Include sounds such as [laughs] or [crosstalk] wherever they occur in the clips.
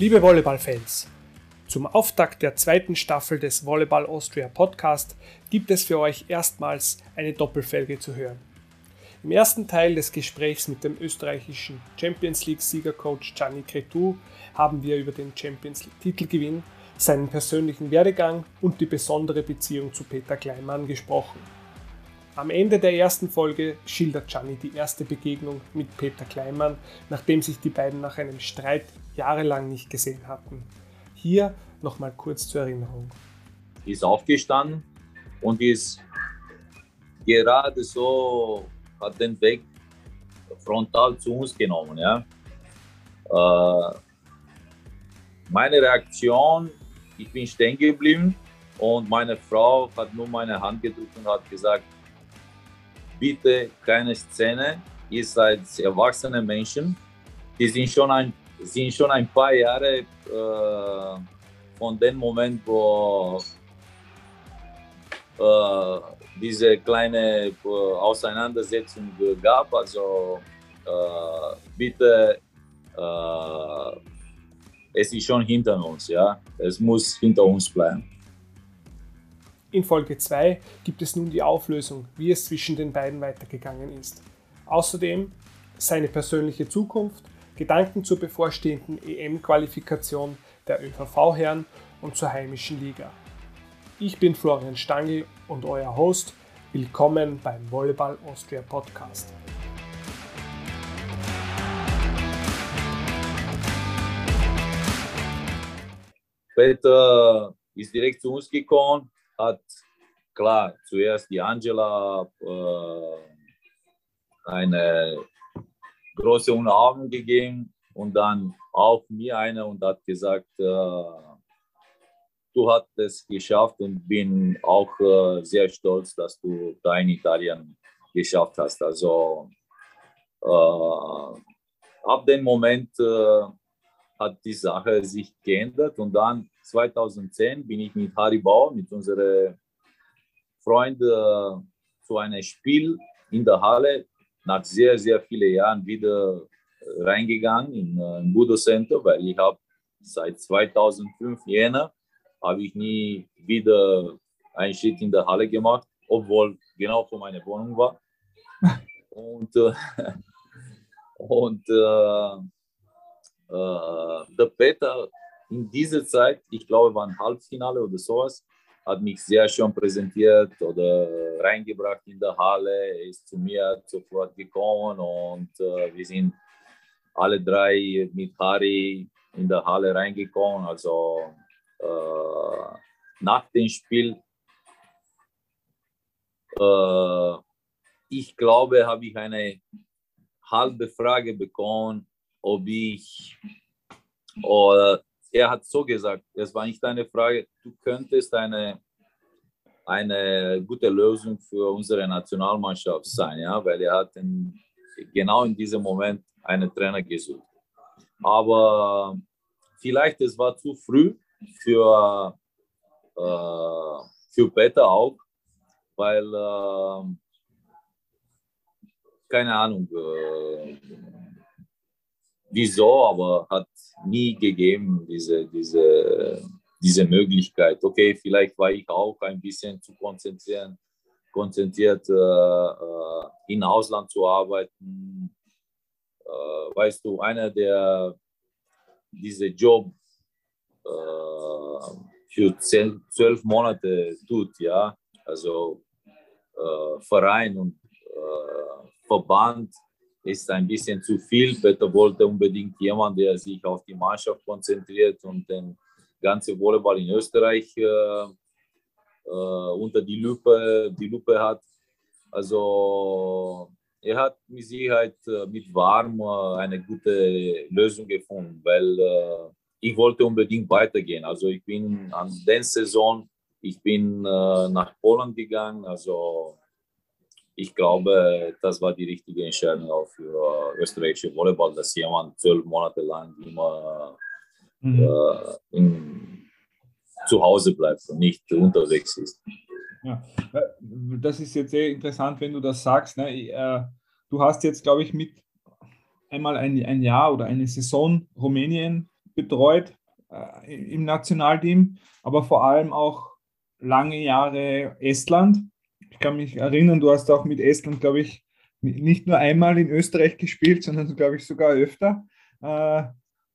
Liebe Volleyballfans, zum Auftakt der zweiten Staffel des Volleyball Austria Podcast gibt es für euch erstmals eine Doppelfelge zu hören. Im ersten Teil des Gesprächs mit dem österreichischen Champions League-Siegercoach Gianni Cretu haben wir über den Champions League-Titelgewinn, seinen persönlichen Werdegang und die besondere Beziehung zu Peter Kleinmann gesprochen. Am Ende der ersten Folge schildert Gianni die erste Begegnung mit Peter Kleinmann, nachdem sich die beiden nach einem Streit jahrelang nicht gesehen hatten. Hier nochmal kurz zur Erinnerung. Ist aufgestanden und ist gerade so hat den Weg frontal zu uns genommen. Ja. Äh, meine Reaktion, ich bin stehen geblieben und meine Frau hat nur meine Hand gedrückt und hat gesagt, bitte keine Szene, ihr seid erwachsene Menschen, die sind schon ein, sind schon ein paar Jahre äh, von dem Moment, wo äh, diese kleine äh, Auseinandersetzung gab. Also äh, bitte, äh, es ist schon hinter uns, ja. Es muss hinter uns bleiben. In Folge 2 gibt es nun die Auflösung, wie es zwischen den beiden weitergegangen ist. Außerdem seine persönliche Zukunft, Gedanken zur bevorstehenden EM-Qualifikation der ÖVV-Herren und zur heimischen Liga. Ich bin Florian Stangl und euer Host. Willkommen beim Volleyball Austria Podcast. Peter ist direkt zu uns gekommen, hat klar zuerst die Angela äh, eine große Umarmung gegeben und dann auch mir eine und hat gesagt, äh, du hast es geschafft und bin auch äh, sehr stolz, dass du da in Italien geschafft hast. Also äh, ab dem Moment äh, hat die Sache sich geändert und dann 2010 bin ich mit Harry Bauer, mit unserem Freund äh, zu einem Spiel in der Halle nach sehr, sehr vielen Jahren wieder reingegangen in, äh, in Budo Center, weil ich habe seit 2005 Jänner habe ich nie wieder einen Schritt in der Halle gemacht, obwohl genau vor meiner Wohnung war. [laughs] Und, äh, [laughs] und äh, äh, der Peter in dieser Zeit, ich glaube, war ein Halbfinale oder sowas, hat mich sehr schön präsentiert oder reingebracht in der Halle. Ist zu mir sofort gekommen und äh, wir sind alle drei mit Harry in der Halle reingekommen. Also äh, nach dem Spiel, äh, ich glaube, habe ich eine halbe Frage bekommen, ob ich, oder er hat so gesagt, es war nicht eine Frage, du könntest eine, eine gute Lösung für unsere Nationalmannschaft sein, ja, weil er hat in, genau in diesem Moment einen Trainer gesucht. Aber vielleicht es war zu früh für, äh, für Peter auch, weil, äh, keine Ahnung, äh, wieso, aber hat nie gegeben diese, diese, diese Möglichkeit. Okay, vielleicht war ich auch ein bisschen zu konzentrieren, konzentriert, äh, äh in Ausland zu arbeiten. Äh, weißt du, einer, der diese Job äh, für zehn, zwölf Monate tut, ja. Also äh, Verein und äh, Verband ist ein bisschen zu viel. Peter wollte unbedingt jemanden, der sich auf die Mannschaft konzentriert und den ganzen Volleyball in Österreich äh, äh, unter die Lupe, die Lupe hat. Also er hat mit Sicherheit äh, mit Warm eine gute Lösung gefunden, weil ich wollte unbedingt weitergehen. Also ich bin an der Saison, ich bin äh, nach Polen gegangen. Also ich glaube, das war die richtige Entscheidung auch für österreichische Volleyball, dass jemand zwölf Monate lang immer mhm. äh, in, zu Hause bleibt und nicht unterwegs ist. Ja, äh, das ist jetzt sehr interessant, wenn du das sagst. Ne? Äh, du hast jetzt, glaube ich, mit einmal ein, ein Jahr oder eine Saison Rumänien betreut äh, im Nationalteam, aber vor allem auch lange Jahre Estland. Ich kann mich erinnern, du hast auch mit Estland, glaube ich, nicht nur einmal in Österreich gespielt, sondern, glaube ich, sogar öfter. Äh,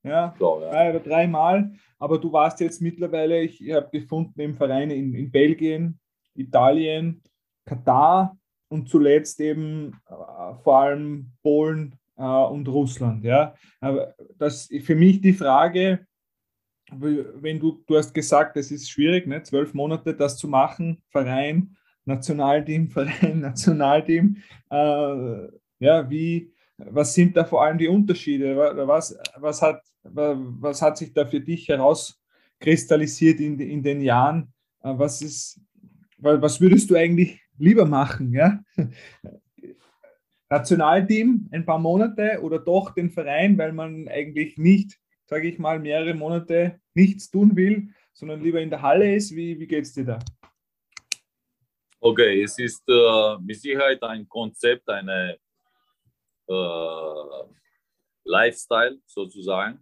ja, so, ja, zwei oder dreimal. Aber du warst jetzt mittlerweile, ich habe gefunden, im Verein in, in Belgien, Italien, Katar und zuletzt eben äh, vor allem Polen äh, und Russland. Ja, aber das für mich die Frage, wenn du, du hast gesagt, es ist schwierig, ne? zwölf Monate das zu machen, Verein, Nationalteam, [laughs] Verein, Nationalteam. Äh, ja, wie, was sind da vor allem die Unterschiede? Was, was, hat, was hat sich da für dich herauskristallisiert in, in den Jahren? Äh, was, ist, was würdest du eigentlich lieber machen? Ja? Nationalteam ein paar Monate oder doch den Verein, weil man eigentlich nicht, sage ich mal, mehrere Monate nichts tun will, sondern lieber in der Halle ist? Wie, wie geht es dir da? Okay, es ist äh, mit Sicherheit ein Konzept, eine äh, Lifestyle sozusagen.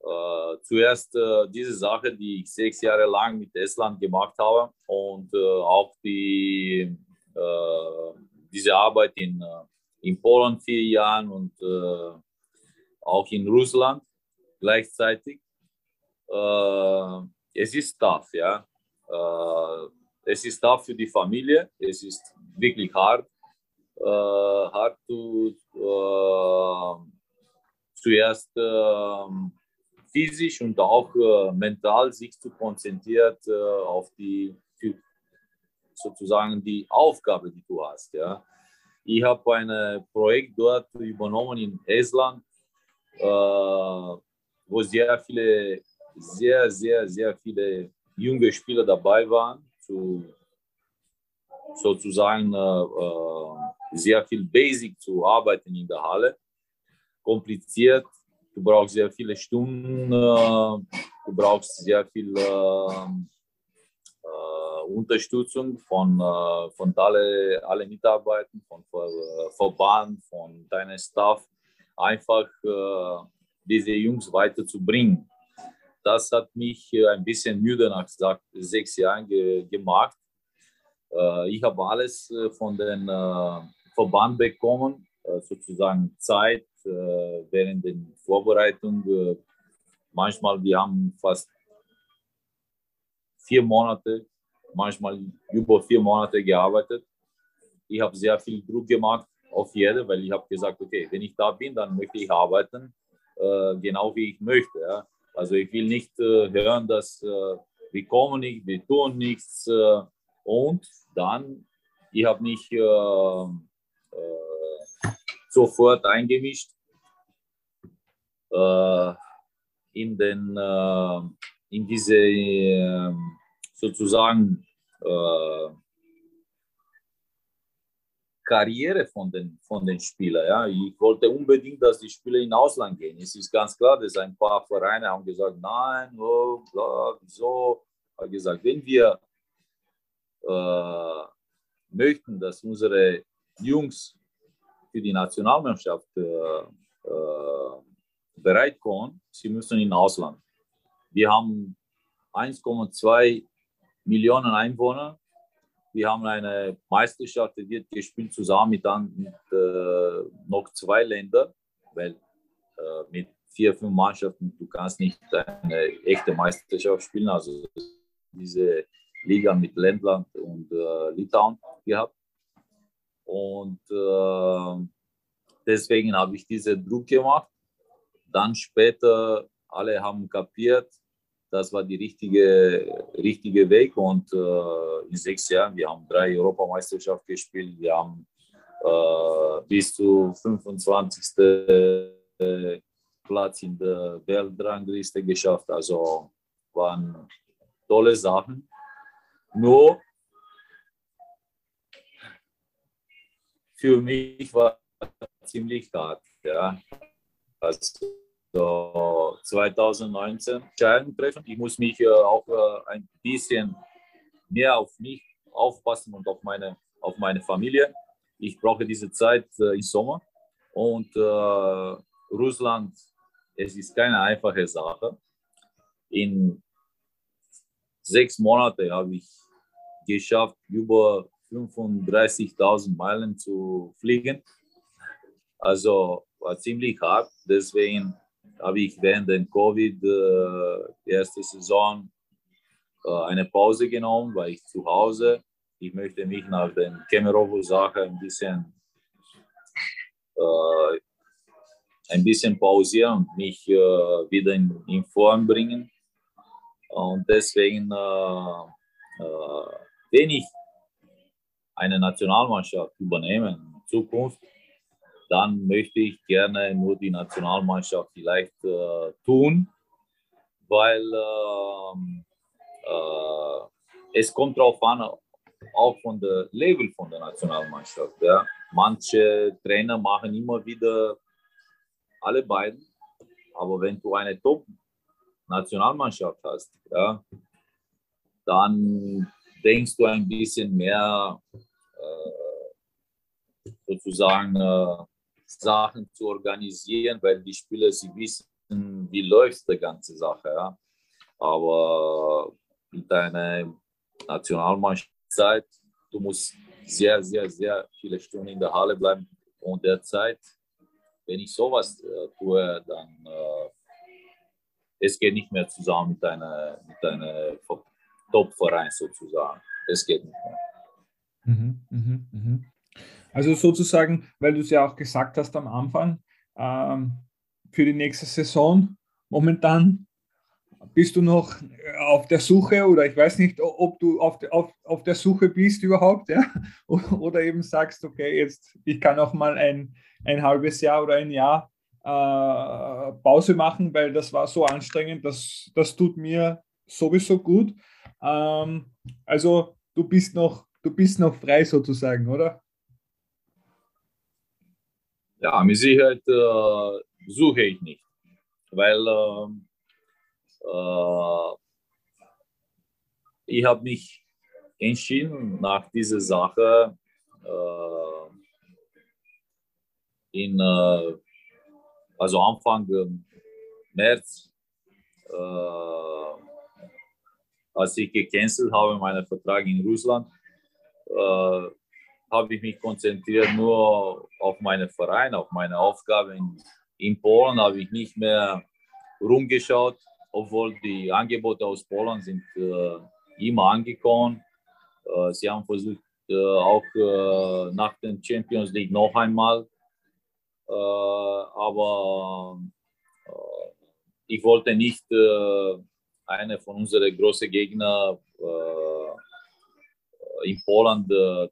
Äh, zuerst äh, diese Sache, die ich sechs Jahre lang mit Estland gemacht habe und äh, auch die, äh, diese Arbeit in, in Polen vier Jahren und auch in Russland gleichzeitig. es ist tough, ja. Es ist tough für die Familie, es ist wirklich hart äh, hat du äh, zuerst äh, physisch und auch äh, mental sich zu konzentrieren äh, auf die sozusagen die Aufgabe, die du hast. Ja. Ich habe ein Projekt dort übernommen in Estland, äh, wo sehr viele, sehr, sehr, sehr viele junge Spieler dabei waren, zu sozusagen sehr viel Basic zu arbeiten in der Halle. Kompliziert, du brauchst sehr viele Stunden, äh, du brauchst sehr viel äh, äh, Unterstützung von, von alle, alle Mitarbeitern, von Verband, von deinem Staff, einfach diese Jungs weiterzubringen. Das hat mich ein bisschen müde nach sechs Jahren ge gemacht. Ich habe alles von den Verband bekommen, äh, sozusagen Zeit äh, während der Vorbereitung. Äh, manchmal, wir haben fast vier Monate, manchmal über vier Monate gearbeitet. Ich habe sehr viel Druck gemacht auf jede, weil ich habe gesagt, okay, wenn ich da bin, dann möchte ich arbeiten, genau wie ich möchte. Ja. Also ich will nicht hören, dass wir kommen nicht, wir tun nichts und dann, ich habe mich sofort eingemischt äh, in, den, äh, in diese äh, sozusagen äh, Karriere von den, von den Spielern. Ja. Ich wollte unbedingt, dass die Spieler in Ausland gehen. Es ist ganz klar, dass ein paar Vereine haben gesagt, nein, oh, bla, wieso? Ich habe gesagt, wenn wir äh, möchten, dass unsere Jungs für die Nationalmannschaft äh, äh, bereit kommen, sie müssen in Ausland. Wir haben 1,2 Millionen Einwohner. Wir haben eine Meisterschaft, die wird gespielt zusammen mit, mit äh, noch zwei Ländern, weil äh, mit vier, fünf Mannschaften, du kannst nicht eine echte Meisterschaft spielen. Also diese Liga mit Ländland und äh, Litauen gehabt. Und äh, deswegen habe ich diesen Druck gemacht. Dann später, alle haben kapiert, das war der richtige, richtige Weg. Und äh, in sechs Jahren, wir haben drei Europameisterschaften gespielt, wir haben äh, bis zu 25. Äh, Platz in der Weltrangliste geschafft. Also waren tolle Sachen. Nur für mich war ziemlich hart. Ja. Also 2019 Entscheidung treffen. Ich muss mich äh, auch äh, ein bisschen mehr auf mich aufpassen und auf meine, auf meine Familie. Ich brauche diese Zeit äh, im Sommer und Russland es ist keine einfache Sache. In sechs Monaten habe ich geschafft, über 35.000 Meilen zu fliegen. Also war ziemlich hart. Deswegen habe ich während der Covid äh, erste Saison äh, eine Pause genommen, weil ich zu Hause. Ich möchte mich nach der Kemerovo-Sache ein bisschen äh, ein bisschen pausieren und mich äh, wieder in, in, Form bringen. Und deswegen, äh, äh, wenn ich eine Nationalmannschaft übernehme in Zukunft, dann möchte ich gerne nur die Nationalmannschaft vielleicht äh, tun, weil ähm, äh, es kommt darauf an, auch von der Level von der Nationalmannschaft. Ja. Manche Trainer machen immer wieder alle beiden, aber wenn du eine Top-Nationalmannschaft hast, ja, dann denkst du ein bisschen mehr äh, sozusagen äh, Sachen zu organisieren, weil die Spieler sie wissen, wie läuft die ganze Sache. Ja. Aber mit einer Nationalmannschaft, du musst sehr, sehr, sehr viele Stunden in der Halle bleiben. Und derzeit, wenn ich sowas äh, tue, dann äh, es geht nicht mehr zusammen mit einer, mit einer Top-Verein sozusagen. Es geht nicht mehr. Mhm, mh, mh. Also sozusagen, weil du es ja auch gesagt hast am Anfang, ähm, für die nächste Saison momentan bist du noch auf der Suche oder ich weiß nicht, ob du auf, auf, auf der Suche bist überhaupt, ja? [laughs] oder eben sagst, okay, jetzt ich kann auch mal ein, ein halbes Jahr oder ein Jahr äh, Pause machen, weil das war so anstrengend, das, das tut mir sowieso gut. Ähm, also du bist noch, du bist noch frei sozusagen, oder? Ja, mit Sicherheit äh, suche ich nicht, weil ähm, äh, ich habe mich entschieden, nach dieser Sache äh, in, äh, also Anfang März, äh, als ich gecancelt habe, meinen Vertrag in Russland, habe ich mich konzentriert nur auf meinen Verein, auf meine Aufgaben. In, Polen habe ich nicht mehr rumgeschaut, obwohl die Angebote aus Polen sind äh, immer angekommen. Äh, sie haben versucht, äh, auch äh, nach der Champions League noch einmal. Äh, aber äh, ich wollte nicht eine von unseren großen Gegnern in Polen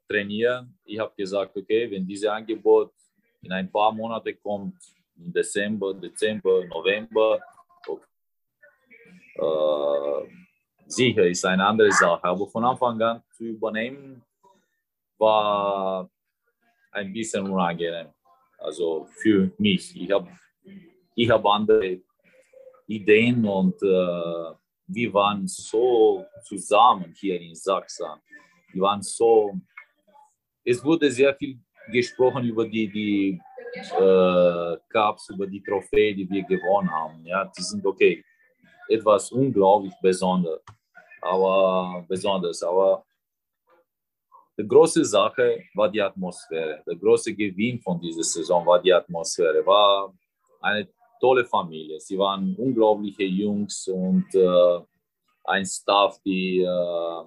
trainieren. Ich habe gesagt, okay, wenn dieses Angebot in ein paar Monate kommt, im Dezember, Dezember, November, äh, sicher ist eine andere Sache. Aber von Anfang an zu übernehmen, war ein bisschen unangenehm. Also für mich. Ich habe ich hab andere Ideen und äh, wir waren so zusammen hier in Sachsen. Wir waren so. Es wurde sehr viel gesprochen über die, die äh, Cups, über die Trophäe, die wir gewonnen haben. Ja, die sind okay etwas unglaublich Besonderes. Aber, Besonderes. Aber die große Sache war die Atmosphäre. Der große Gewinn von dieser Saison war die Atmosphäre. War eine tolle Familie. Sie waren unglaubliche Jungs und äh, ein Staff, die äh,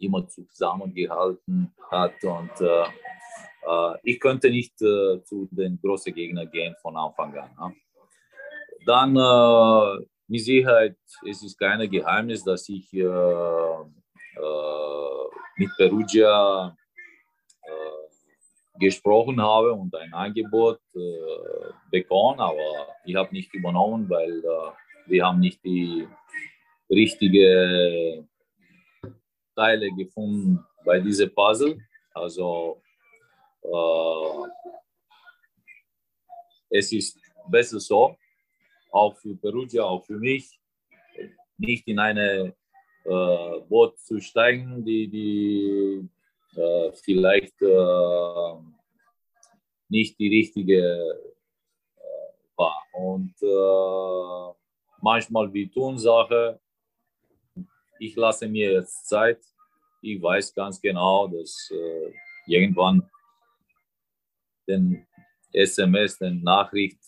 immer zusammengehalten hat. Und äh, äh ich könnte nicht äh, zu den großen Gegnern gehen von Anfang an. Ne? Dann mit Sicherheit, es ist kein Geheimnis, dass ich mit Perugia gesprochen habe und ein Angebot äh, bekommen, aber ich habe nicht übernommen, weil äh, wir haben nicht die richtigen Teile gefunden bei diesem Puzzle. Also äh, es ist besser so, auch für Perugia, auch für mich, nicht in eine äh, Boot zu steigen, die, die äh, vielleicht äh, nicht die richtige äh, machbar. Und äh, manchmal wie tun Sache. Ich lasse mir jetzt Zeit. Ich weiß ganz genau, dass äh, irgendwann den SMS, den Nachricht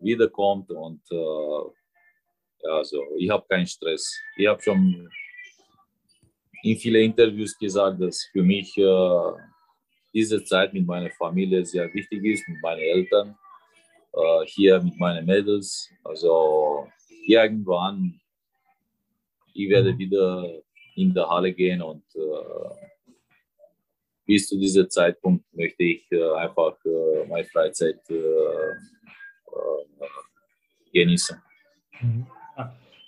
wiederkommt und äh, also ich habe keinen Stress. Ich habe schon in vielen Interviews gesagt, dass für mich äh, diese Zeit mit meiner Familie sehr wichtig ist, mit meinen Eltern, äh, hier mit meinen Mädels. Also irgendwann, ich werde wieder in der Halle gehen und äh, bis zu diesem Zeitpunkt möchte ich äh, einfach äh, meine Freizeit äh, äh, genießen. Mhm.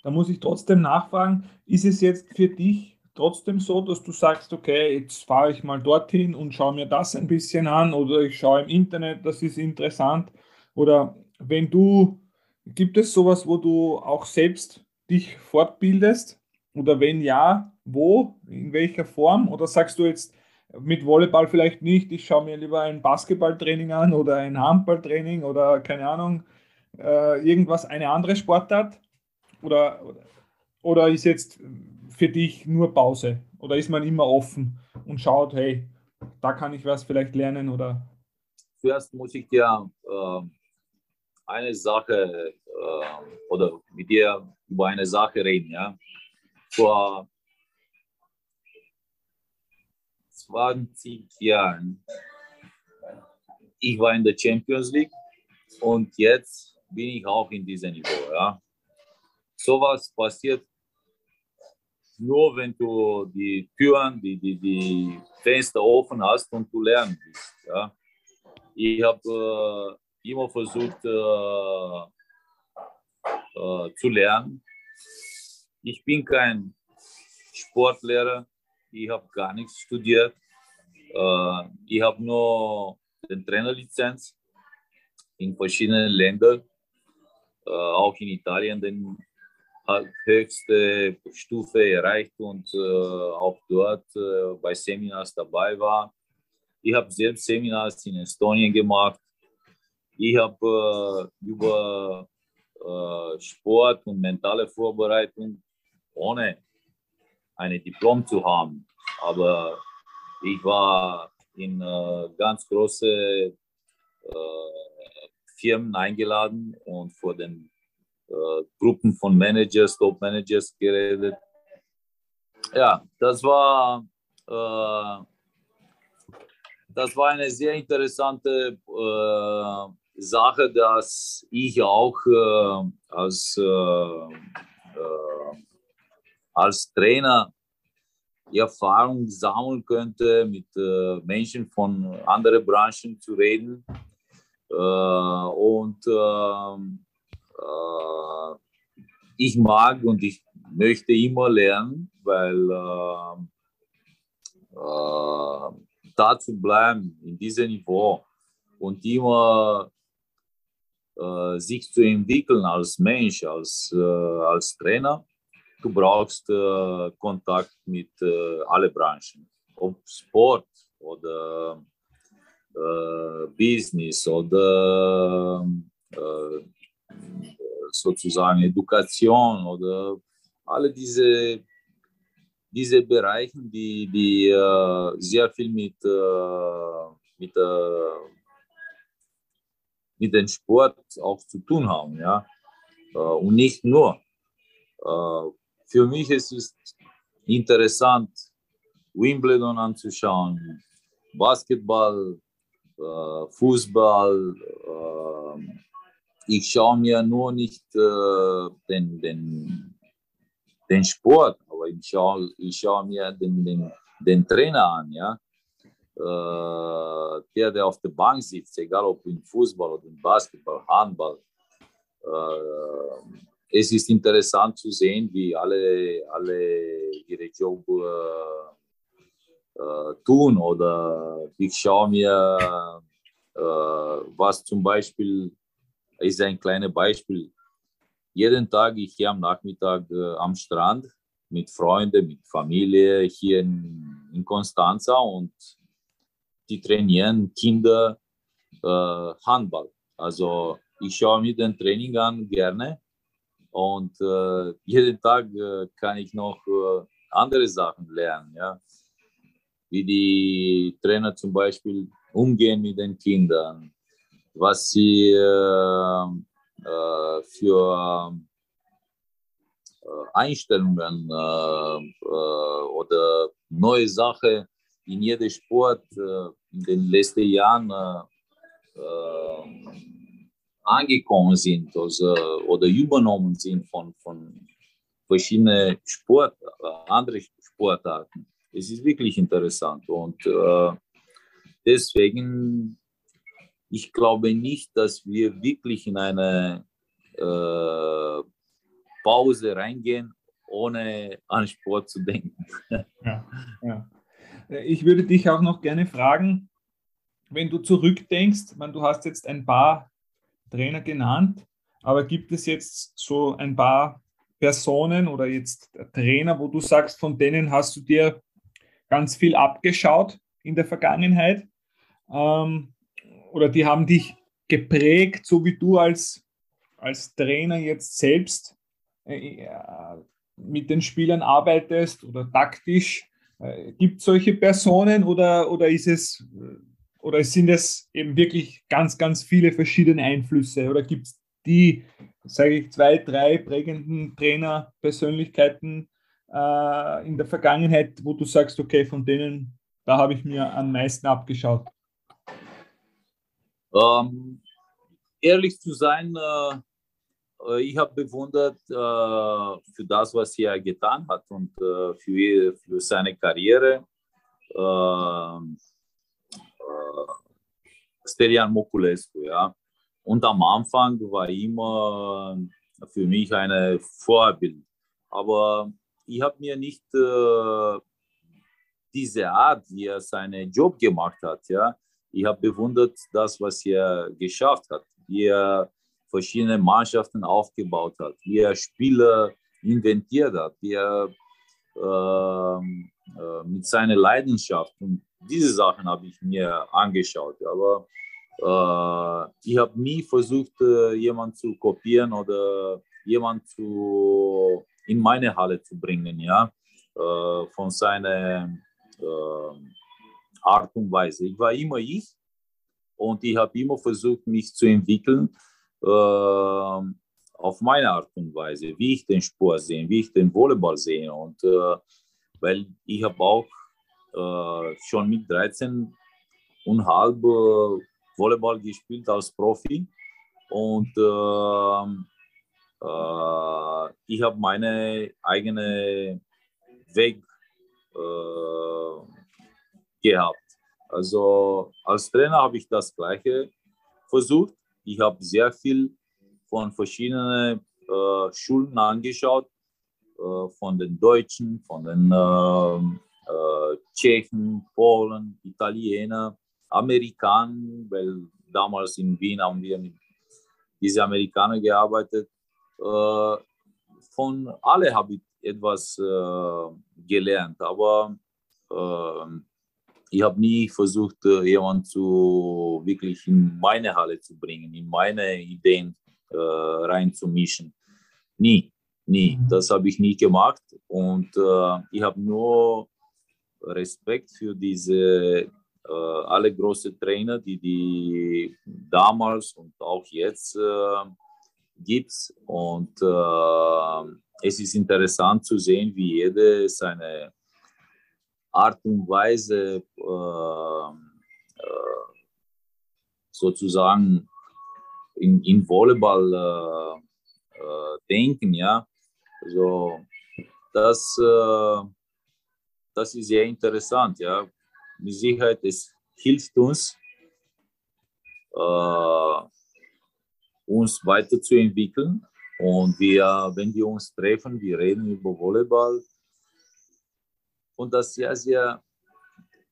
Da muss ich trotzdem nachfragen, ist es jetzt für dich trotzdem so, dass du sagst, okay, jetzt fahre ich mal dorthin und schaue mir das ein bisschen an oder ich schaue im Internet, das ist interessant. Oder wenn du, gibt es sowas, wo du auch selbst dich fortbildest? Oder wenn ja, wo, in welcher Form? Oder sagst du jetzt mit Volleyball vielleicht nicht, ich schaue mir lieber ein Basketballtraining an oder ein Handballtraining oder keine Ahnung, äh, irgendwas, eine andere Sportart? Oder, oder ist jetzt für dich nur Pause? Oder ist man immer offen und schaut, hey, da kann ich was vielleicht lernen oder? Zuerst muss ich dir äh, eine Sache äh, oder mit dir über eine Sache reden. Ja? Vor 20 Jahren, ich war in der Champions League und jetzt bin ich auch in diesem Niveau. Ja? Sowas passiert nur wenn du die Türen, die, die, die Fenster offen hast und du lernen willst. Ja. Ich habe äh, immer versucht äh, äh, zu lernen. Ich bin kein Sportlehrer, ich habe gar nichts studiert. Äh, ich habe nur den Trainerlizenz in verschiedenen Ländern, äh, auch in Italien den höchste Stufe erreicht und äh, auch dort bei Seminars dabei war. Ich habe selbst Seminars in Estonien gemacht. Ich habe über Sport und mentale Vorbereitung ohne ein Diplom zu haben. Aber ich war in äh, ganz große äh, Firmen eingeladen und vor den äh, Gruppen von Managers, Top-Managers geredet. Ja, das war, äh, das war eine sehr interessante äh, Sache, dass ich auch äh, als, als Trainer Erfahrung sammeln könnte, mit Menschen von anderen Branchen zu reden. und ähm, äh, ich mag und ich möchte immer lernen, weil äh, äh, da zu bleiben in diesem Niveau und immer äh, sich zu entwickeln als Mensch, als, äh, als Trainer, du brauchst äh, Kontakt mit äh, allen Branchen, ob Sport oder äh, Business oder äh, sozusagen Education oder alle diese, diese Bereiche, die, die äh, sehr viel mit, äh, mit, äh, mit dem Sport auch zu tun haben. Ja? Und nicht nur. Äh, für mich ist es interessant, Wimbledon anzuschauen, Basketball, äh, Fußball, ich schaue mir nur nicht äh, den, den, den Sport, aber ich schaue, ich schaue mir den, den, den Trainer an, ja. Äh, der, der auf der Bank sitzt, egal ob im Fußball oder im Basketball, Handball. Es ist interessant zu sehen, wie alle, alle ihre Job äh, äh, tun. Oder ich schaue mir, äh, was zum Beispiel ist ein kleines Beispiel. Jeden Tag ich hier am Nachmittag äh, am Strand mit Freunden, mit Familie hier in, in Constanza und die trainieren Kinder äh, Handball. Also ich schaue mir den Training an gerne und äh, jeden Tag äh, kann ich noch äh, andere Sachen lernen, ja. Wie die Trainer zum Beispiel umgehen mit den Kindern, was sie äh, äh, für äh, Einstellungen oder neue Sachen in jedem Sport in den letzten Jahren angekommen sind also, oder übernommen sind von, von verschiedenen Sport, andere Sportarten. Es ist wirklich interessant und äh, deswegen, ich glaube nicht, dass wir wirklich in eine äh, Pause reingehen, ohne an Sport zu denken. [laughs] Ja, ja. Ich würde dich auch noch gerne fragen, wenn du zurückdenkst, man, du hast jetzt ein paar Trainer genannt, aber gibt es jetzt so ein paar Personen oder jetzt Trainer, wo du sagst, von denen hast du dir ganz viel abgeschaut in der Vergangenheit? Ähm, oder die haben dich geprägt, so wie du als, als Trainer jetzt selbst äh, mit den Spielern arbeitest oder taktisch? Äh, Gibt es solche Personen oder, oder ist es oder sind es eben wirklich ganz, ganz viele verschiedene Einflüsse? Oder gibt es die, sage ich, zwei, drei prägenden Trainerpersönlichkeiten äh, in der Vergangenheit, wo du sagst, okay, von denen, da habe ich mir am meisten abgeschaut? Ähm, ehrlich zu sein, äh, äh ich habe bewundert äh, für das, was er getan hat und äh, für, für seine Karriere. Sterian Mokulescu, ja. Und am Anfang war immer für mich ein Vorbild. Aber ich habe mir nicht äh, diese Art, wie er seinen Job gemacht hat, ja. Ich habe bewundert das, was er geschafft hat, wie er verschiedene Mannschaften aufgebaut hat, wie er Spieler inventiert hat, wie er ähm, äh, mit seiner Leidenschaft und diese Sachen habe ich mir angeschaut. Aber äh, ich habe nie versucht, äh, jemanden zu kopieren oder jemanden zu, in meine Halle zu bringen, ja, äh, von seiner äh, Art und Weise. Ich war immer ich und ich habe immer versucht, mich zu entwickeln äh, auf meine Art und Weise, wie ich den Sport sehe, wie ich den Volleyball sehe. Und weil ich habe auch äh, schon mit 13 und halb äh, Volleyball gespielt als Profi und äh, äh, ich habe meine eigene Weg äh, gehabt. Also als Trainer habe ich das Gleiche versucht. Ich habe sehr viel von verschiedenen äh, Schulen angeschaut, äh, von den Deutschen, von den ähm, äh, Tschechen, Polen, Italiener, Amerikaner, weil damals in Wien haben wir mit diesen Amerikanern gearbeitet. Äh, von alle habe ich etwas äh, gelernt, aber ich habe nie versucht, jemanden zu wirklich in meine Halle zu bringen, in meine Ideen äh, reinzumischen. Nie, nie. Mhm. Das habe ich nie gemacht. Und äh, ich habe nur Respekt für diese äh, alle großen Trainer, die die damals und auch jetzt äh, gibt. Und äh, es ist interessant zu sehen, wie jeder seine Art und Weise äh, äh, sozusagen in, in Volleyball äh, denken, ja. Also das das ist sehr interessant. Ja. Mit Sicherheit, es hilft uns, äh, uns weiterzuentwickeln. Und wir, wenn wir uns treffen, wir reden über Volleyball. Und das sehr, sehr,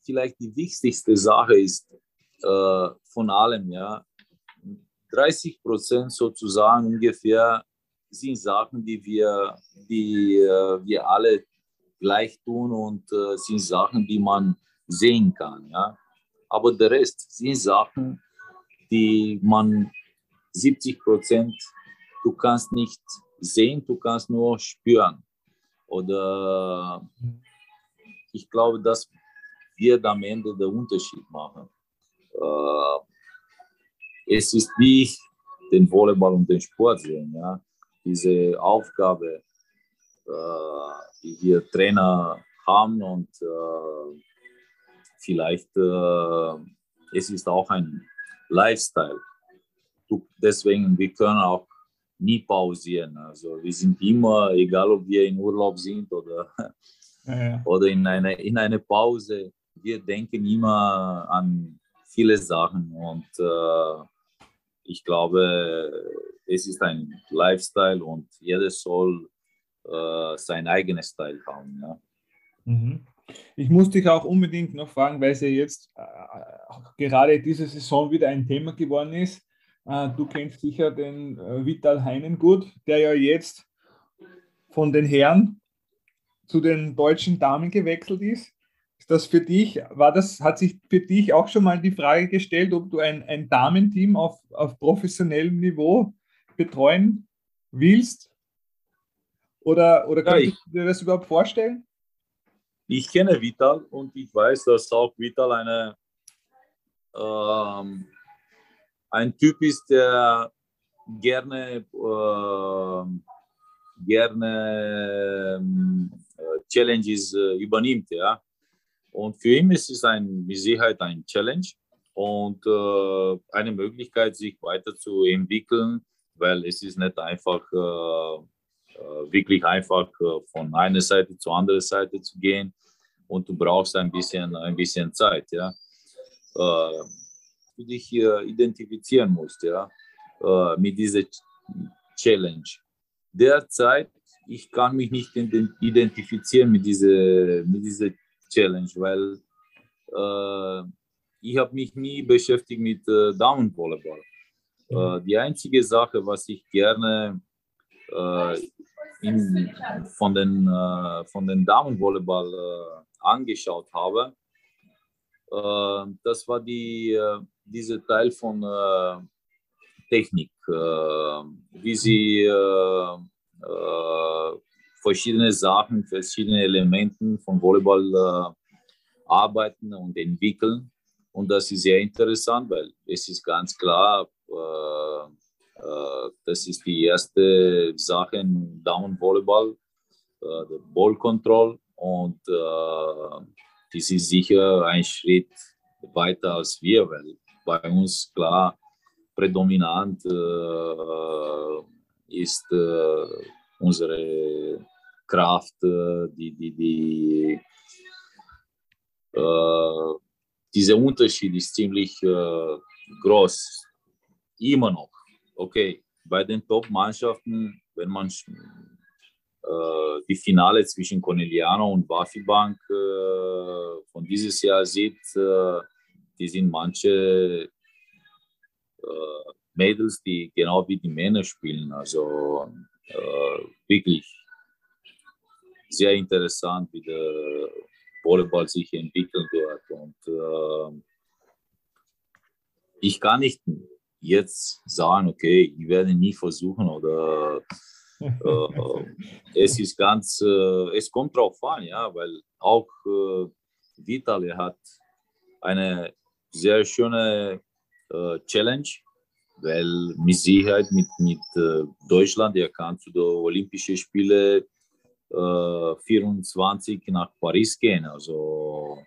vielleicht die wichtigste Sache ist äh, von allem, ja, 30 Prozent sozusagen ungefähr sind Sachen, die wir, die äh, wir alle gleich tun und äh, sind Sachen, die man sehen kann. Ja? Aber der Rest sind Sachen, die man 70 Prozent, du kannst nicht sehen, du kannst nur spüren. Oder ich glaube, das wird am Ende den Unterschied machen. Äh, es ist wie den Volleyball und den Sport sehen. Ja? Diese Aufgabe, äh, die wir Trainer haben und äh, vielleicht äh, es ist auch ein Lifestyle. Deswegen, wir können auch nie pausieren. Also wir sind immer, egal ob wir in Urlaub sind oder, ja. oder in eine, in eine Pause, wir denken immer an viele Sachen und äh, ich glaube, es ist ein Lifestyle und jeder soll äh, sein eigenes Style haben. Ja. Mhm. Ich muss dich auch unbedingt noch fragen, weil es ja jetzt äh, gerade diese Saison wieder ein Thema geworden ist. Äh, du kennst sicher den äh, Vital Heinen gut, der ja jetzt von den Herren zu den deutschen Damen gewechselt ist. Ist das für dich, war das, hat sich für dich auch schon mal die Frage gestellt, ob du ein, ein Damenteam auf, auf professionellem Niveau betreuen willst? Oder, oder ja, du dir das überhaupt vorstellen? Ich kenne Vital und ich weiß, dass auch Vital eine, ähm, ein Typ ist, der gerne, äh, gerne äh, Challenges äh, übernimmt. Ja? Und für ihn ist es ein, mit Sicherheit ein Challenge und äh, eine Möglichkeit, sich weiterzuentwickeln, weil es ist nicht einfach äh, wirklich einfach äh, von einer Seite zur anderen Seite zu gehen und du brauchst ein bisschen, ein bisschen Zeit, ja. Äh, du dich hier identifizieren musst, ja, mit dieser Challenge. Derzeit, ich kann mich nicht identifizieren mit dieser, mit dieser Challenge, weil äh, ich habe mich nie beschäftigt mit äh, Damenvolleyball. Äh, die einzige Sache, was ich gerne äh, in, von den, äh, den Damenvolleyball äh, angeschaut habe, äh, das war die, äh, dieser Teil von äh, Technik, äh, wie sie verschiedene Sachen, verschiedene Elemente von Volleyball arbeiten und entwickeln. Und das ist sehr interessant, weil es ist ganz klar, äh, das ist die erste Sache im Damenvolleyball, äh, der Ball Control. Und äh, das ist sicher ein Schritt weiter als wir, weil bei uns klar prädominant ist unsere Kraft, die, die, die äh, dieser Unterschied ist ziemlich äh, groß, immer noch okay, bei den Top-Mannschaften, wenn man äh, die Finale zwischen Corneliano und Wafibank äh, von dieses Jahr sieht, äh, die sind manche äh, Mädels, die genau wie die Männer spielen. Also äh, wirklich sehr interessant, wie der Volleyball sich entwickeln wird. Und äh, ich kann nicht jetzt sagen, okay, ich werde nie versuchen oder [laughs] äh, es ist ganz, äh, es kommt drauf an, ja, weil auch äh, Vital hat eine sehr schöne äh, Challenge, weil mit Sicherheit mit, mit äh, Deutschland, er kann zu den Olympischen Spielen 24 äh, nach Paris gehen. Also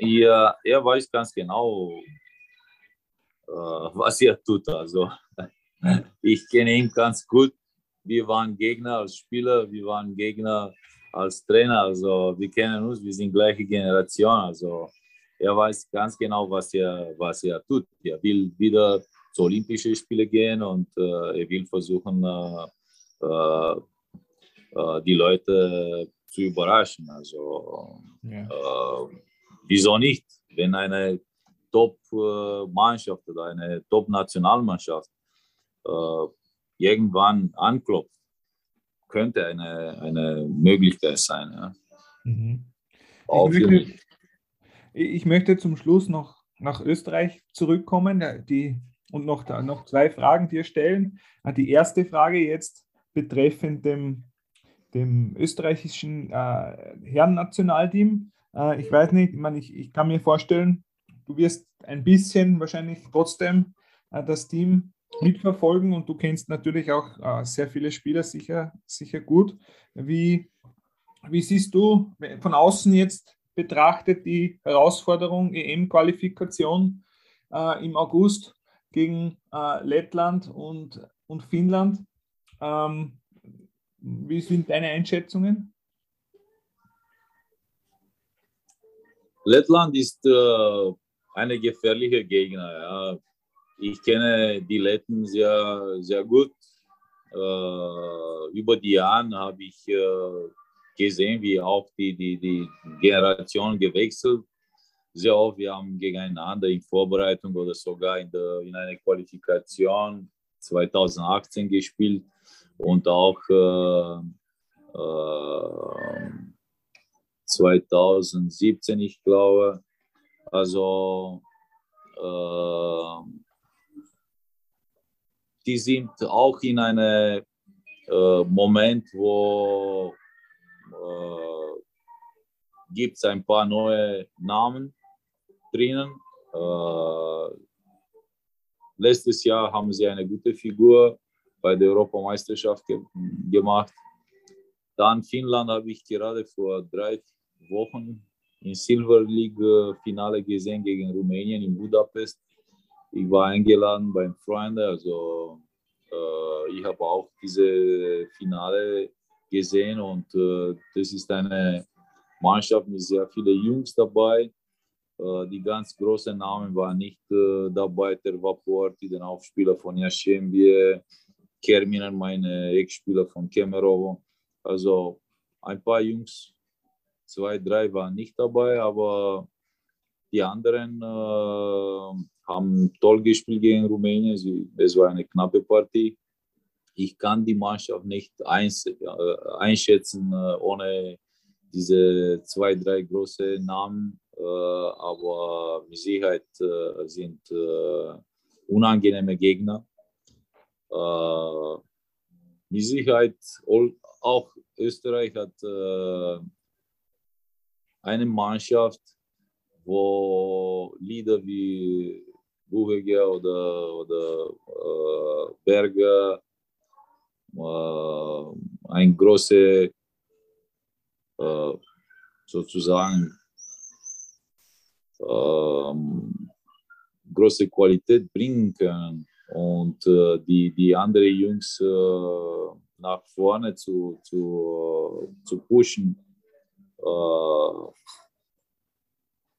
er, er weiß ganz genau, was er tut. Also ich kenne ihn ganz gut. Wir waren Gegner als Spieler, wir waren Gegner als Trainer. Also wir kennen uns, wir sind gleiche Generation. Also er weiß ganz genau, was er, was er tut. Er will wieder zu Olympischen Spielen gehen und äh, er will versuchen, äh, äh, äh die Leute zu überraschen. Also ja. Äh, wieso nicht? Wenn eine Top-Mannschaft oder eine Top-Nationalmannschaft äh, irgendwann anklopft, könnte eine, eine Möglichkeit sein. Ja. Mhm. Ich, möchte, ich möchte zum Schluss noch nach Österreich zurückkommen. Die und noch, noch zwei Fragen dir stellen. Äh, die erste Frage jetzt betreffend dem, dem österreichischen äh, Herrennationalteam. Äh, ich weiß nicht, ich, meine, ich, ich kann mir vorstellen, du wirst ein bisschen wahrscheinlich trotzdem äh, das Team mitverfolgen und du kennst natürlich auch äh, sehr viele Spieler sicher, sicher gut. Wie, wie siehst du von außen jetzt betrachtet die Herausforderung EM-Qualifikation äh, im August gegen äh, Lettland und, und Finnland? Ähm, wie sind deine Einschätzungen? Lettland ist äh, eine gefährliche Gegner. Ja. Ich kenne die Letten sehr, sehr gut. Äh, über die Jahre habe ich äh, gesehen, wie auch die, die, die Generation gewechselt. Sehr oft, wir haben gegeneinander in Vorbereitung oder sogar in, der, in einer Qualifikation 2018 gespielt und auch äh, äh, 2017, ich glaube. Also äh, die sind auch in einem äh, Moment, wo äh, gibt es ein paar neue Namen drinnen. Äh, letztes Jahr haben sie eine gute Figur bei der Europameisterschaft ge gemacht. Dann Finnland habe ich gerade vor drei Wochen Silver League Finale gesehen gegen Rumänien in Budapest. Ich war eingeladen beim Freunden, also äh, ich habe auch diese Finale gesehen und äh, das ist eine Mannschaft mit sehr vielen Jungs dabei. Äh, die ganz großen Namen waren nicht dabei, der Vaporti, den Aufspieler von Yashembie, Kerminen, meine Ex-Spieler von Kemerovo. Also ein paar Jungs, zwei, drei waren nicht dabei, aber die anderen äh, haben toll gespielt gegen Rumänien. es war eine knappe Partie. Ich kann die Mannschaft nicht einschätzen ohne diese zwei, drei große Namen, aber mit Sicherheit sind unangenehme Gegner. Mit Sicherheit auch Österreich hat eine Mannschaft, wo Lieder wie Bucheger oder, oder äh, Berger äh, ein große äh, sozusagen ähm, große Qualität bringen können und äh, die, die anderen Jungs äh, nach vorne zu, zu, zu pushen. Äh,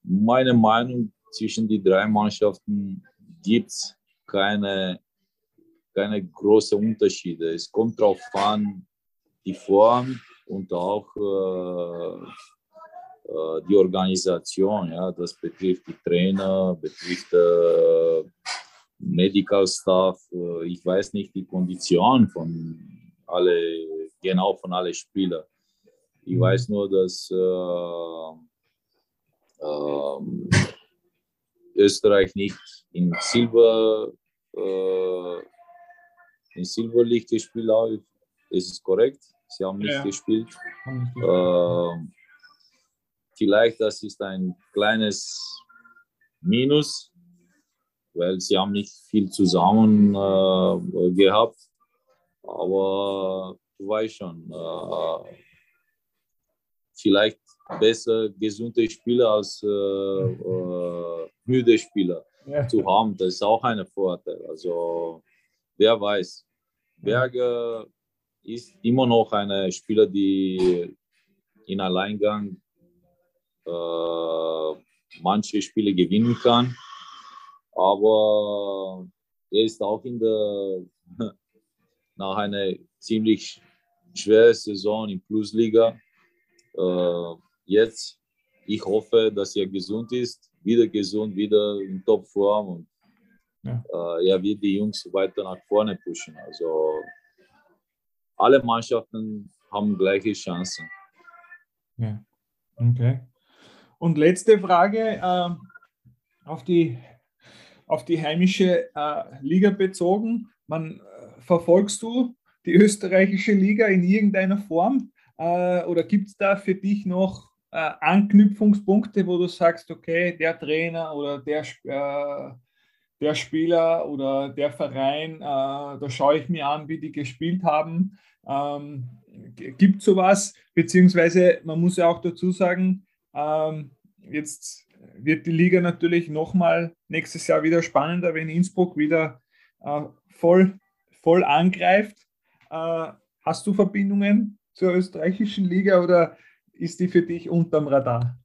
meine Meinung zwischen die drei Mannschaften gibt es keine, keine großen Unterschiede. Es kommt darauf an, die Form und auch äh, äh, die Organisation. Ja, das betrifft die Trainer, betrifft äh, Medical Staff. Äh, ich weiß nicht die Kondition von alle, genau von allen Spielern. Ich mhm. weiß nur, dass äh, ähm, Österreich nicht in Silber äh, in Silberlicht gespielt hat. Es ist korrekt, sie haben nicht ja. gespielt. Äh, vielleicht das ist ein kleines Minus, weil sie haben nicht viel zusammen äh, gehabt. Aber du weißt schon, äh, vielleicht besser gesunde Spieler als äh, äh, müde Spieler ja. zu haben. Das ist auch ein Vorteil. Also wer weiß. Berger ist immer noch ein Spieler, die in Alleingang äh, manche Spiele gewinnen kann. Aber er ist auch in der [laughs] nach einer ziemlich schweren Saison in Plusliga jetzt, ich hoffe, dass er gesund ist, wieder gesund, wieder in Topform und ja. äh, er wird die Jungs weiter nach vorne pushen. Also alle Mannschaften haben gleiche Chancen. Ja, okay. Und letzte Frage äh, auf die auf die heimische äh, Liga bezogen. Man, äh, verfolgst du die österreichische Liga in irgendeiner Form? Äh, oder gibt es da für dich noch äh, Anknüpfungspunkte, wo du sagst, okay, der Trainer oder der, äh, der Spieler oder der Verein, äh, da schaue ich mir an, wie die gespielt haben. Ähm, gibt sowas, beziehungsweise man muss ja auch dazu sagen, ähm, jetzt wird die Liga natürlich nochmal nächstes Jahr wieder spannender, wenn Innsbruck wieder äh, voll, voll angreift. Äh, hast du Verbindungen zur österreichischen Liga oder ist die für dich unterm Radar?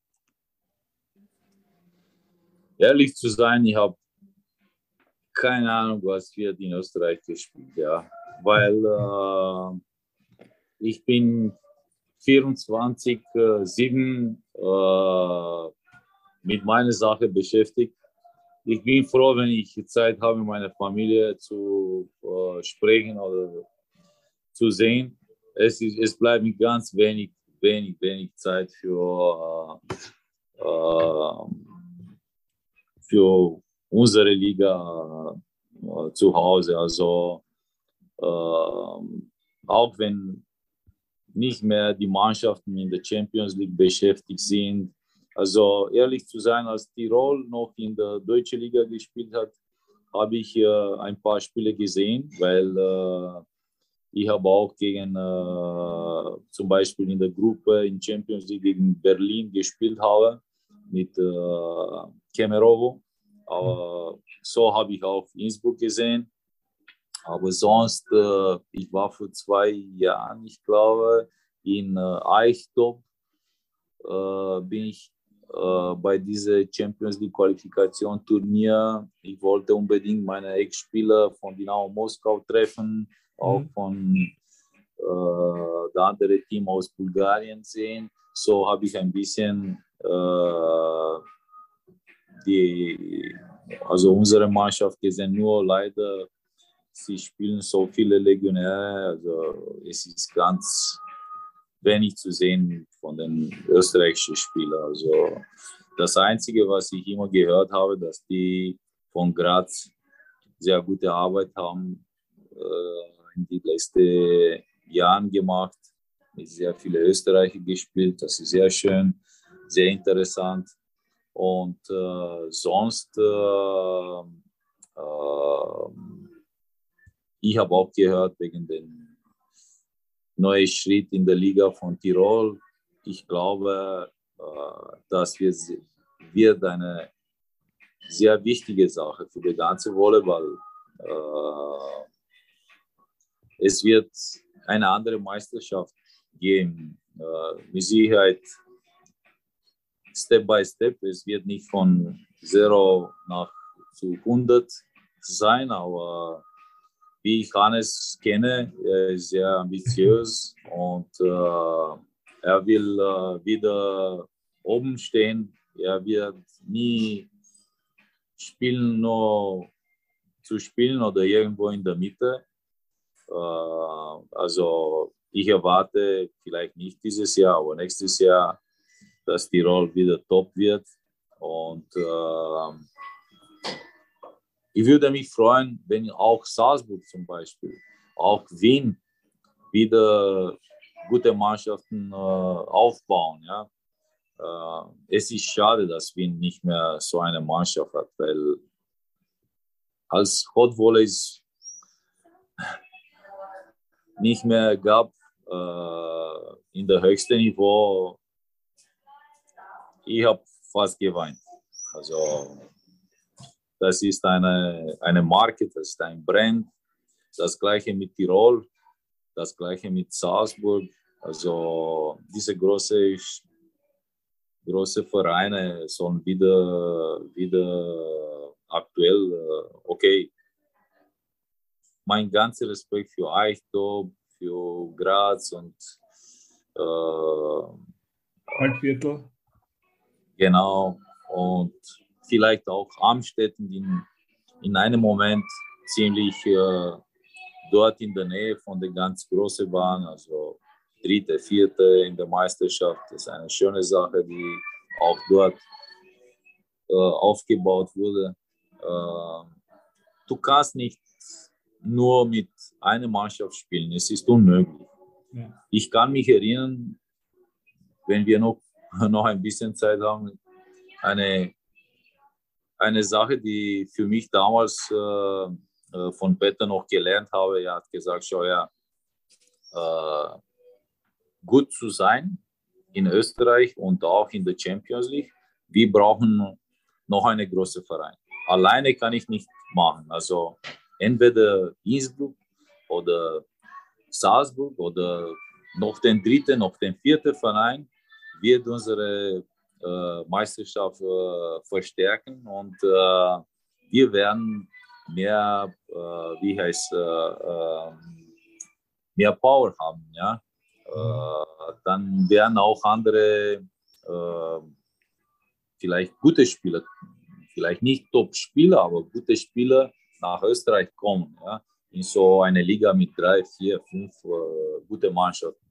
Ehrlich zu sein, ich habe keine Ahnung, was wird in Österreich gespielt, ja. Weil äh, ich bin 24, äh, 7 äh, mit meiner Sache beschäftigt. Ich bin froh, wenn ich Zeit habe, meine Familie zu äh, sprechen oder zu sehen. Es, ist, es bleibt ganz wenig, wenig, wenig Zeit für, äh, äh für unsere Liga äh, zu Hause. Also äh, auch wenn nicht mehr die Mannschaften in der Champions League beschäftigt sind. Also ehrlich zu sein, als Tirol noch in der deutschen Liga gespielt hat, habe ich äh, ein paar Spiele gesehen, weil äh, ich habe auch gegen äh, zum Beispiel in der Gruppe in Champions League gegen Berlin gespielt habe mit äh, Kemerovo. Aber so habe ich auch Innsbruck gesehen. Aber sonst, äh, ich war vor zwei Jahren, ich glaube, in äh, Eichtop äh, bin ich äh, bei dieser Champions League Qualifikation Turnier. Ich wollte unbedingt meine Ex-Spieler von Dynamo Moskau treffen, auch mhm. von äh, der andere Team aus Bulgarien sehen. So habe ich ein bisschen äh, die, also unsere Mannschaft gesehen. Nur leider, sie spielen so viele Legionäre. Also es ist ganz wenig zu sehen von den österreichischen Spielern. Also das Einzige, was ich immer gehört habe, dass die von Graz sehr gute Arbeit haben äh, in den letzten Jahren gemacht. Mit sehr vielen Österreicher gespielt. Das ist sehr schön, sehr interessant. Und äh, sonst, äh, äh, ich habe auch gehört wegen dem neuen Schritt in der Liga von Tirol. Ich glaube, äh, das wird, wird eine sehr wichtige Sache für die ganze Volleyball. Äh, es wird eine andere Meisterschaft geben. Äh, mit Sicherheit Step by Step. Es wird nicht von 0 nach zu 100 sein, aber wie ich Hannes kenne, er ist sehr ambitiös und äh, er will äh, wieder oben stehen. Er wird nie spielen, nur zu spielen oder irgendwo in der Mitte. Äh, also ich erwarte vielleicht nicht dieses Jahr, aber nächstes Jahr dass Tirol wieder top wird. Und äh, ich würde mich freuen, wenn auch Salzburg zum Beispiel, auch Wien wieder gute Mannschaften äh, aufbauen. Ja? Es ist schade, dass Wien nicht mehr so eine Mannschaft hat, weil als Hot es nicht mehr gab äh, in der höchsten Niveau ich habe fast geweint. Also das ist eine, eine Marke, das ist ein Brand. Das gleiche mit Tirol, das gleiche mit Salzburg. Also diese große, große Vereine sollen wieder, wieder aktuell, äh, okay, mein ganzer Respekt für Eichtop, für Graz und äh, Waldviertel. Genau. Und vielleicht auch Amstetten in, in einem Moment ziemlich äh, dort in der Nähe von der ganz großen Bahn, also dritte, vierte in der Meisterschaft. Das ist eine schöne Sache, die auch dort äh, aufgebaut wurde. äh, du kannst nicht nur mit einer Mannschaft spielen. Es ist unmöglich. Ja. Ich kann mich erinnern, wenn wir noch, [laughs] noch ein bisschen Zeit haben, eine, eine Sache, die für mich damals äh, äh von Peter noch gelernt habe. Er hat gesagt, schau ja, äh, gut zu sein in Österreich und auch in der Champions League. Wir brauchen noch einen großen Verein. Alleine kann ich nicht machen. Also entweder Innsbruck oder Salzburg oder noch den dritten, noch den vierten Verein wird unsere äh, Meisterschaft äh, verstärken und äh, wir werden mehr, äh, wie heißt, äh, ähm, mehr Power haben, ja. Mhm. dann werden auch andere vielleicht gute Spieler, vielleicht nicht Top-Spieler, aber gute Spieler nach Österreich kommen. Ja? In so eine Liga mit drei, vier, fünf äh, gute Mannschaften.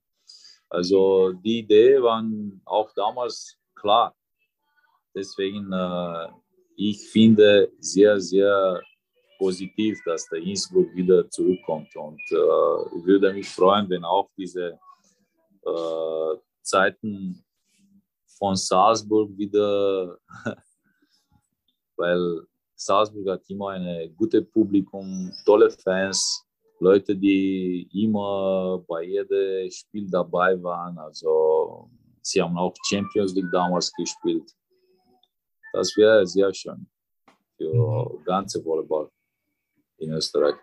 Also die Idee war auch damals klar. Deswegen, äh, ich finde sehr, sehr positiv, dass der Innsbruck wieder zurückkommt. Und äh, ich würde mich freuen, wenn auch diese äh, Zeiten von Salzburg wieder, [laughs] weil Salzburg hat immer ein gutes Publikum, tolle Fans, Leute, die immer bei jedem Spiel dabei waren. Also sie haben auch Champions League damals gespielt. Das wäre sehr schön für mhm. ganze Volleyball in Österreich.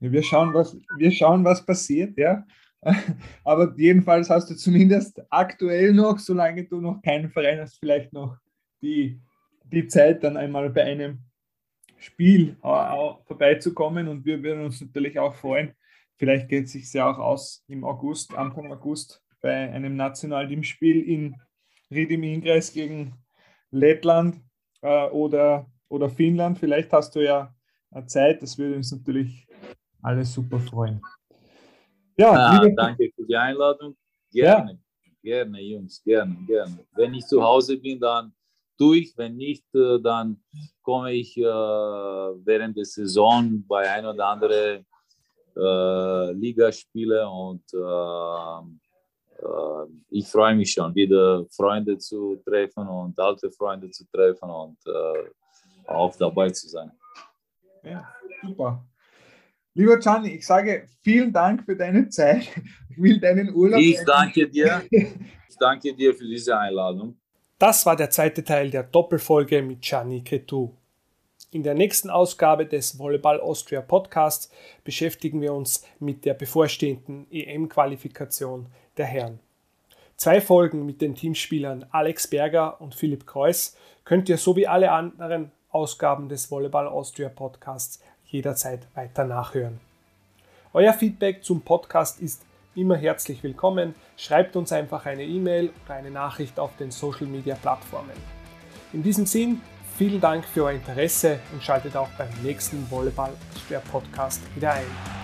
Wir schauen, was, wir schauen, was passiert, ja. [laughs] Aber jedenfalls hast du zumindest aktuell noch, solange du noch keinen Verein hast, vielleicht noch die die Zeit, dann einmal bei einem Spiel vorbeizukommen und wir würden uns natürlich auch freuen. Vielleicht geht es sich ja auch aus im August, Anfang August, bei einem Nationalteamspiel in Ridim Ingres gegen Lettland äh, oder, oder Finnland. Vielleicht hast du ja Zeit, das würde uns natürlich alles super freuen. Ja, ah, danke für die Einladung. Gerne, ja. gerne, Jungs, gerne, gerne. Wenn ich zu Hause bin, dann durch. Wenn nicht, äh, dann komme ich äh, während der Saison bei ein oder andere äh, Ligaspiele und ich freue mich schon, wieder Freunde zu treffen und alte Freunde zu treffen und auch dabei zu sein. Ja, super. Lieber Gianni, ich sage vielen Dank für deine Zeit. [laughs] Ich will deinen Urlaub. Ich danke dir. [laughs] Ich danke dir für diese Einladung. Das war der zweite Teil der Doppelfolge mit Gianni Cretu. In der nächsten Ausgabe des Volleyball Austria Podcasts beschäftigen wir uns mit der bevorstehenden EM-Qualifikation der Herren. Zwei Folgen mit den Teamspielern Alex Berger und Philipp Kreuz könnt ihr so wie alle anderen Ausgaben des Volleyball Austria Podcasts jederzeit weiter nachhören. Euer Feedback zum Podcast ist immer herzlich willkommen. Schreibt uns einfach eine E-Mail oder eine Nachricht auf den Social Media Plattformen. In diesem Sinn, vielen Dank für euer Interesse und schaltet auch beim nächsten Volleyball Podcast wieder ein.